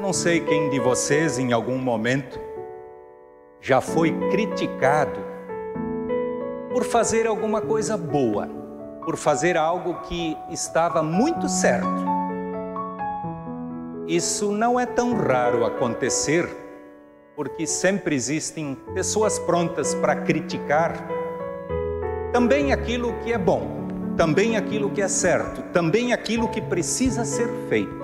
Eu não sei quem de vocês em algum momento já foi criticado por fazer alguma coisa boa, por fazer algo que estava muito certo. Isso não é tão raro acontecer, porque sempre existem pessoas prontas para criticar também aquilo que é bom, também aquilo que é certo, também aquilo que precisa ser feito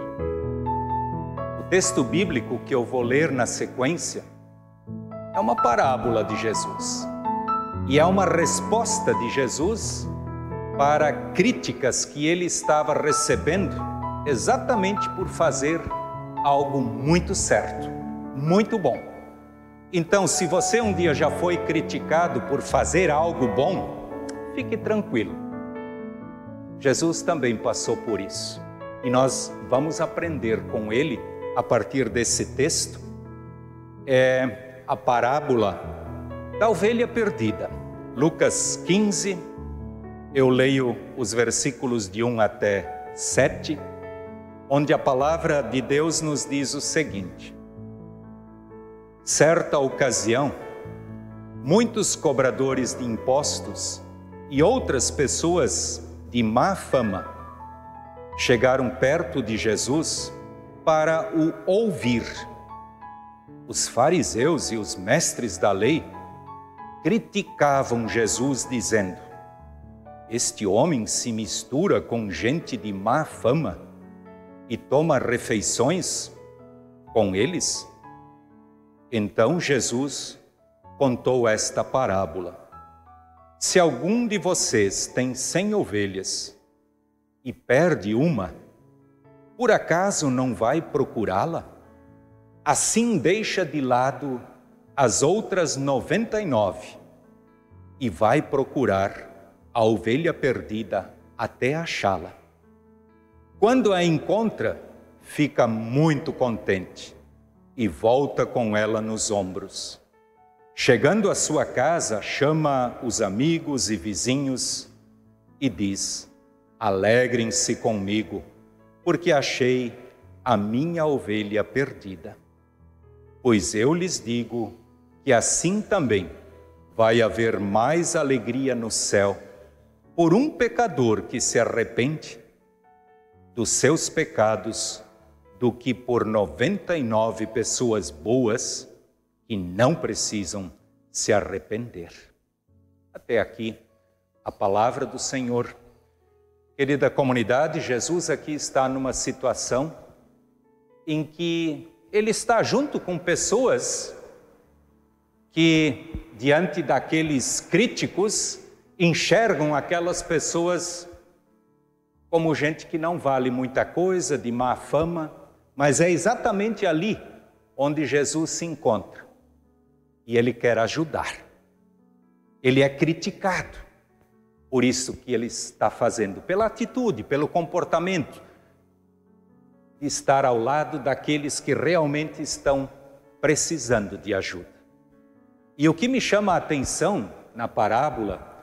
texto bíblico que eu vou ler na sequência é uma parábola de Jesus. E é uma resposta de Jesus para críticas que ele estava recebendo exatamente por fazer algo muito certo, muito bom. Então, se você um dia já foi criticado por fazer algo bom, fique tranquilo. Jesus também passou por isso. E nós vamos aprender com ele a partir desse texto é a parábola da ovelha perdida. Lucas 15, eu leio os versículos de 1 até 7, onde a palavra de Deus nos diz o seguinte: Certa ocasião, muitos cobradores de impostos e outras pessoas de má fama chegaram perto de Jesus para o ouvir. Os fariseus e os mestres da lei criticavam Jesus, dizendo: Este homem se mistura com gente de má fama e toma refeições com eles? Então Jesus contou esta parábola. Se algum de vocês tem cem ovelhas e perde uma, por acaso não vai procurá-la? Assim deixa de lado as outras noventa e nove e vai procurar a ovelha perdida até achá-la. Quando a encontra, fica muito contente e volta com ela nos ombros. Chegando à sua casa, chama os amigos e vizinhos e diz: Alegrem-se comigo porque achei a minha ovelha perdida. Pois eu lhes digo que assim também vai haver mais alegria no céu por um pecador que se arrepende dos seus pecados do que por 99 pessoas boas que não precisam se arrepender. Até aqui a palavra do Senhor. Querida comunidade, Jesus aqui está numa situação em que ele está junto com pessoas que, diante daqueles críticos, enxergam aquelas pessoas como gente que não vale muita coisa, de má fama, mas é exatamente ali onde Jesus se encontra e ele quer ajudar. Ele é criticado por isso que ele está fazendo, pela atitude, pelo comportamento, estar ao lado daqueles que realmente estão precisando de ajuda. E o que me chama a atenção na parábola,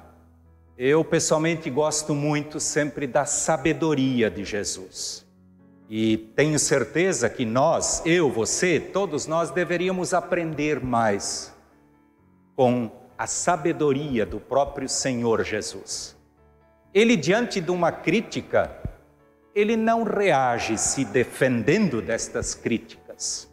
eu pessoalmente gosto muito sempre da sabedoria de Jesus. E tenho certeza que nós, eu, você, todos nós deveríamos aprender mais com a sabedoria do próprio Senhor Jesus. Ele, diante de uma crítica, ele não reage se defendendo destas críticas.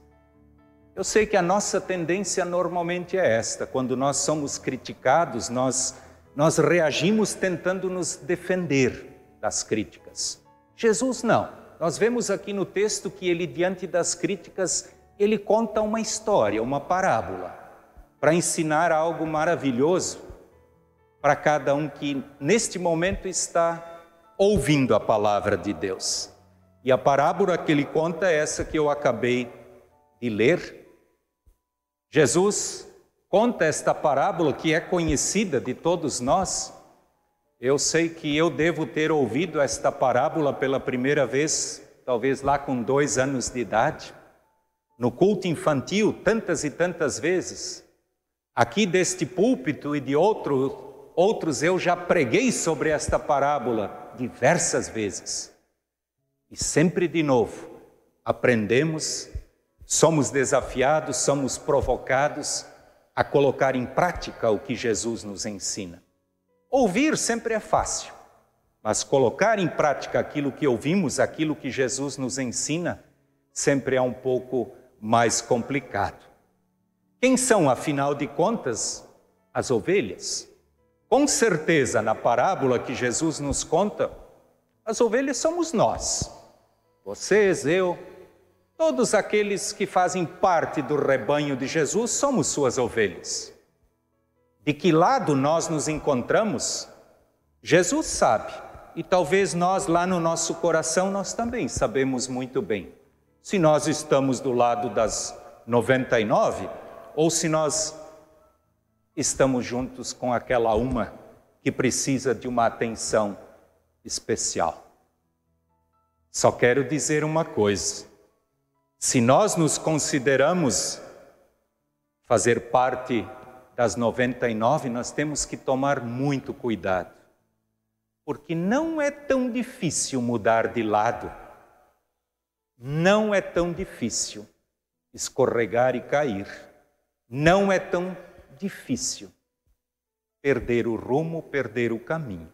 Eu sei que a nossa tendência normalmente é esta, quando nós somos criticados, nós, nós reagimos tentando nos defender das críticas. Jesus não. Nós vemos aqui no texto que ele, diante das críticas, ele conta uma história, uma parábola para ensinar algo maravilhoso para cada um que neste momento está ouvindo a palavra de Deus. E a parábola que ele conta é essa que eu acabei de ler. Jesus conta esta parábola que é conhecida de todos nós. Eu sei que eu devo ter ouvido esta parábola pela primeira vez, talvez lá com dois anos de idade, no culto infantil, tantas e tantas vezes. Aqui deste púlpito e de outro, outros eu já preguei sobre esta parábola diversas vezes. E sempre de novo aprendemos somos desafiados, somos provocados a colocar em prática o que Jesus nos ensina. Ouvir sempre é fácil, mas colocar em prática aquilo que ouvimos, aquilo que Jesus nos ensina, sempre é um pouco mais complicado. Quem são, afinal de contas, as ovelhas? Com certeza, na parábola que Jesus nos conta, as ovelhas somos nós. Vocês, eu, todos aqueles que fazem parte do rebanho de Jesus somos suas ovelhas. De que lado nós nos encontramos? Jesus sabe, e talvez nós lá no nosso coração nós também sabemos muito bem. Se nós estamos do lado das 99 ou se nós estamos juntos com aquela uma que precisa de uma atenção especial. Só quero dizer uma coisa: se nós nos consideramos fazer parte das 99, nós temos que tomar muito cuidado, porque não é tão difícil mudar de lado, não é tão difícil escorregar e cair, não é tão difícil perder o rumo, perder o caminho.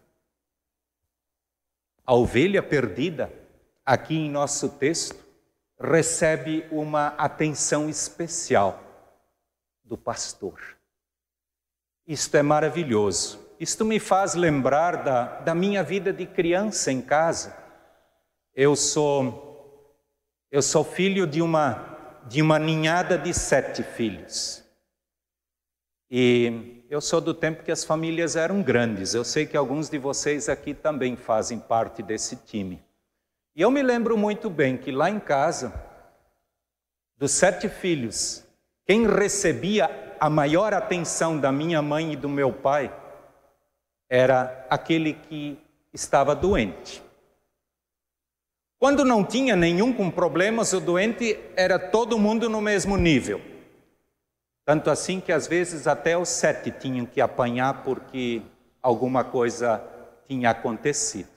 A ovelha perdida, aqui em nosso texto, recebe uma atenção especial do pastor. Isto é maravilhoso. Isto me faz lembrar da, da minha vida de criança em casa. Eu sou eu sou filho de uma de uma ninhada de sete filhos. E eu sou do tempo que as famílias eram grandes. Eu sei que alguns de vocês aqui também fazem parte desse time. E eu me lembro muito bem que lá em casa, dos sete filhos, quem recebia a maior atenção da minha mãe e do meu pai era aquele que estava doente. Quando não tinha nenhum com problemas, o doente era todo mundo no mesmo nível. Tanto assim que às vezes até os sete tinham que apanhar porque alguma coisa tinha acontecido.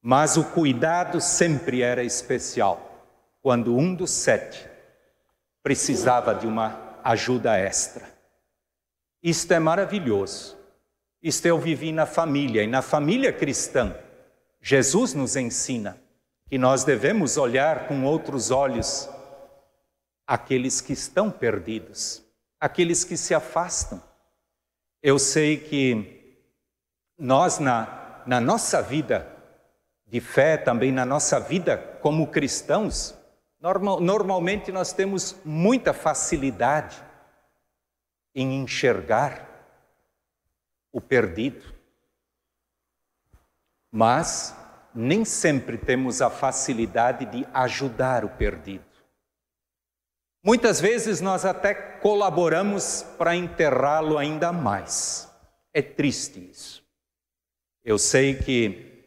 Mas o cuidado sempre era especial quando um dos sete precisava de uma ajuda extra. Isto é maravilhoso. Isto eu vivi na família, e na família cristã, Jesus nos ensina que nós devemos olhar com outros olhos aqueles que estão perdidos aqueles que se afastam. Eu sei que nós, na, na nossa vida de fé, também na nossa vida como cristãos, normal, normalmente nós temos muita facilidade em enxergar o perdido, mas nem sempre temos a facilidade de ajudar o perdido. Muitas vezes nós até colaboramos para enterrá-lo ainda mais. É triste isso. Eu sei que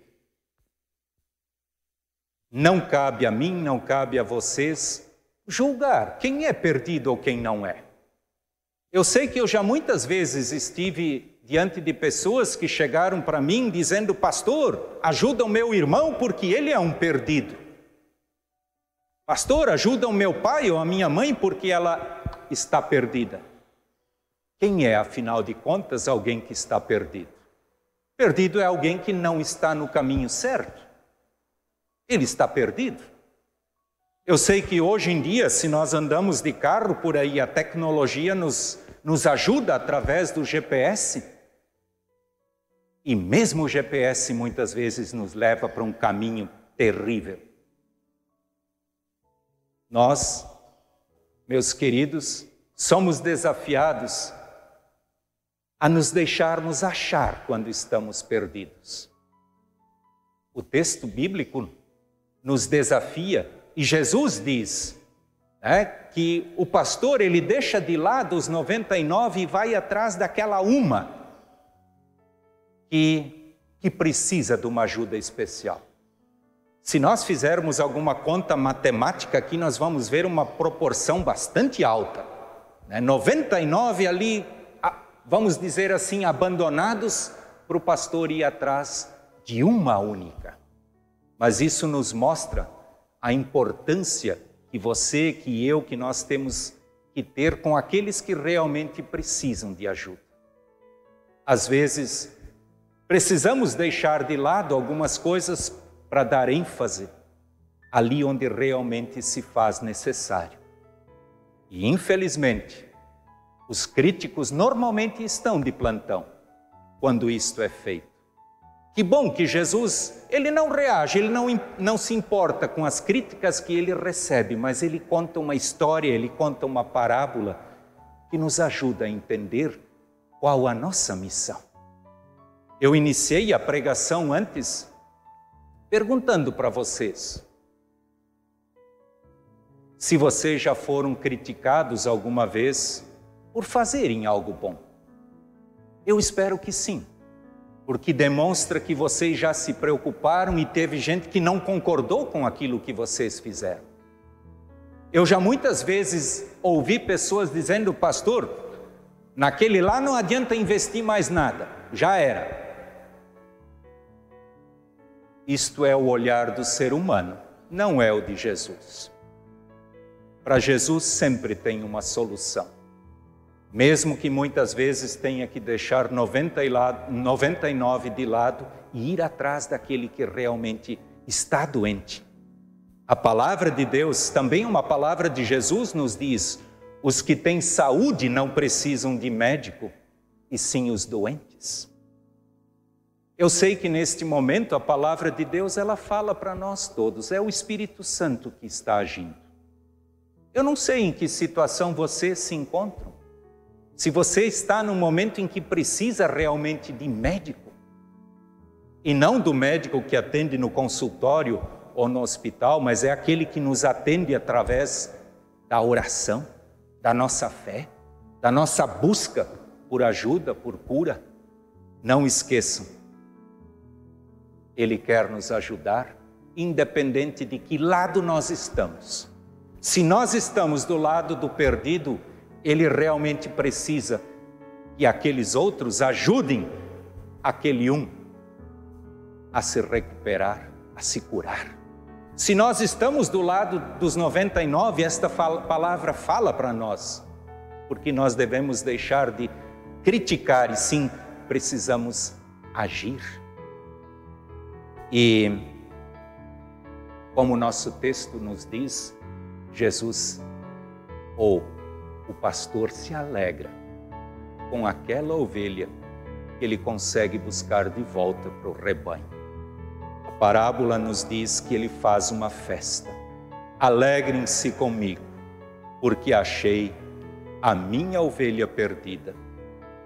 não cabe a mim, não cabe a vocês julgar quem é perdido ou quem não é. Eu sei que eu já muitas vezes estive diante de pessoas que chegaram para mim dizendo: Pastor, ajuda o meu irmão porque ele é um perdido. Pastor, ajuda o meu pai ou a minha mãe porque ela está perdida. Quem é, afinal de contas, alguém que está perdido? Perdido é alguém que não está no caminho certo. Ele está perdido. Eu sei que hoje em dia, se nós andamos de carro por aí, a tecnologia nos, nos ajuda através do GPS. E mesmo o GPS muitas vezes nos leva para um caminho terrível. Nós, meus queridos, somos desafiados a nos deixarmos achar quando estamos perdidos. O texto bíblico nos desafia e Jesus diz né, que o pastor ele deixa de lado os 99 e vai atrás daquela uma que, que precisa de uma ajuda especial. Se nós fizermos alguma conta matemática aqui, nós vamos ver uma proporção bastante alta. Né? 99 ali, vamos dizer assim, abandonados para o pastor ir atrás de uma única. Mas isso nos mostra a importância que você, que eu, que nós temos que ter com aqueles que realmente precisam de ajuda. Às vezes, precisamos deixar de lado algumas coisas para dar ênfase ali onde realmente se faz necessário. E, infelizmente, os críticos normalmente estão de plantão quando isto é feito. Que bom que Jesus, ele não reage, ele não, não se importa com as críticas que ele recebe, mas ele conta uma história, ele conta uma parábola que nos ajuda a entender qual a nossa missão. Eu iniciei a pregação antes perguntando para vocês se vocês já foram criticados alguma vez por fazerem algo bom. Eu espero que sim porque demonstra que vocês já se preocuparam e teve gente que não concordou com aquilo que vocês fizeram. Eu já muitas vezes ouvi pessoas dizendo, pastor, naquele lá não adianta investir mais nada, já era. Isto é o olhar do ser humano, não é o de Jesus. Para Jesus sempre tem uma solução mesmo que muitas vezes tenha que deixar 99 de lado e ir atrás daquele que realmente está doente. A palavra de Deus, também uma palavra de Jesus, nos diz: os que têm saúde não precisam de médico, e sim os doentes. Eu sei que neste momento a palavra de Deus ela fala para nós todos, é o Espírito Santo que está agindo. Eu não sei em que situação você se encontra. Se você está no momento em que precisa realmente de médico, e não do médico que atende no consultório ou no hospital, mas é aquele que nos atende através da oração, da nossa fé, da nossa busca por ajuda, por cura. Não esqueçam, Ele quer nos ajudar, independente de que lado nós estamos. Se nós estamos do lado do perdido, ele realmente precisa que aqueles outros ajudem aquele um a se recuperar, a se curar. Se nós estamos do lado dos 99, esta fala, palavra fala para nós, porque nós devemos deixar de criticar e sim precisamos agir. E, como o nosso texto nos diz, Jesus, ou o pastor se alegra com aquela ovelha que ele consegue buscar de volta para o rebanho. A parábola nos diz que ele faz uma festa. Alegrem-se comigo, porque achei a minha ovelha perdida.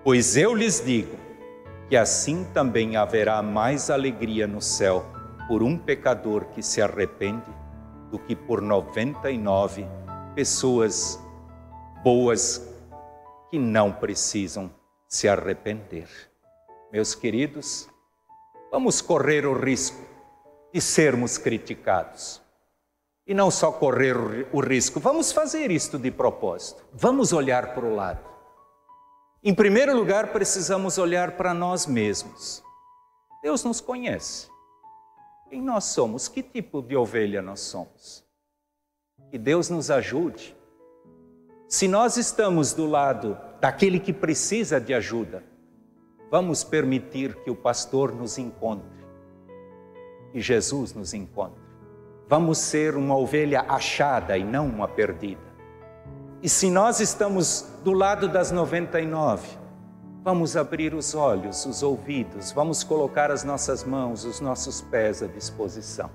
Pois eu lhes digo que assim também haverá mais alegria no céu por um pecador que se arrepende do que por 99 pessoas boas que não precisam se arrepender. Meus queridos, vamos correr o risco de sermos criticados. E não só correr o risco, vamos fazer isto de propósito. Vamos olhar para o lado. Em primeiro lugar, precisamos olhar para nós mesmos. Deus nos conhece. Quem nós somos? Que tipo de ovelha nós somos? Que Deus nos ajude se nós estamos do lado daquele que precisa de ajuda, vamos permitir que o pastor nos encontre, que Jesus nos encontre. Vamos ser uma ovelha achada e não uma perdida. E se nós estamos do lado das 99, vamos abrir os olhos, os ouvidos, vamos colocar as nossas mãos, os nossos pés à disposição,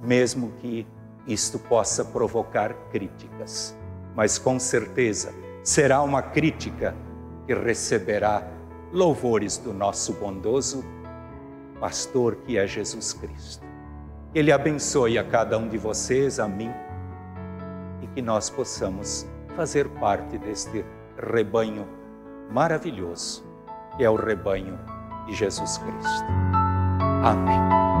mesmo que isto possa provocar críticas mas com certeza será uma crítica que receberá louvores do nosso bondoso pastor que é Jesus Cristo. Ele abençoe a cada um de vocês, a mim, que nós possamos fazer parte deste rebanho maravilhoso, que é o rebanho de Jesus Cristo. Amém.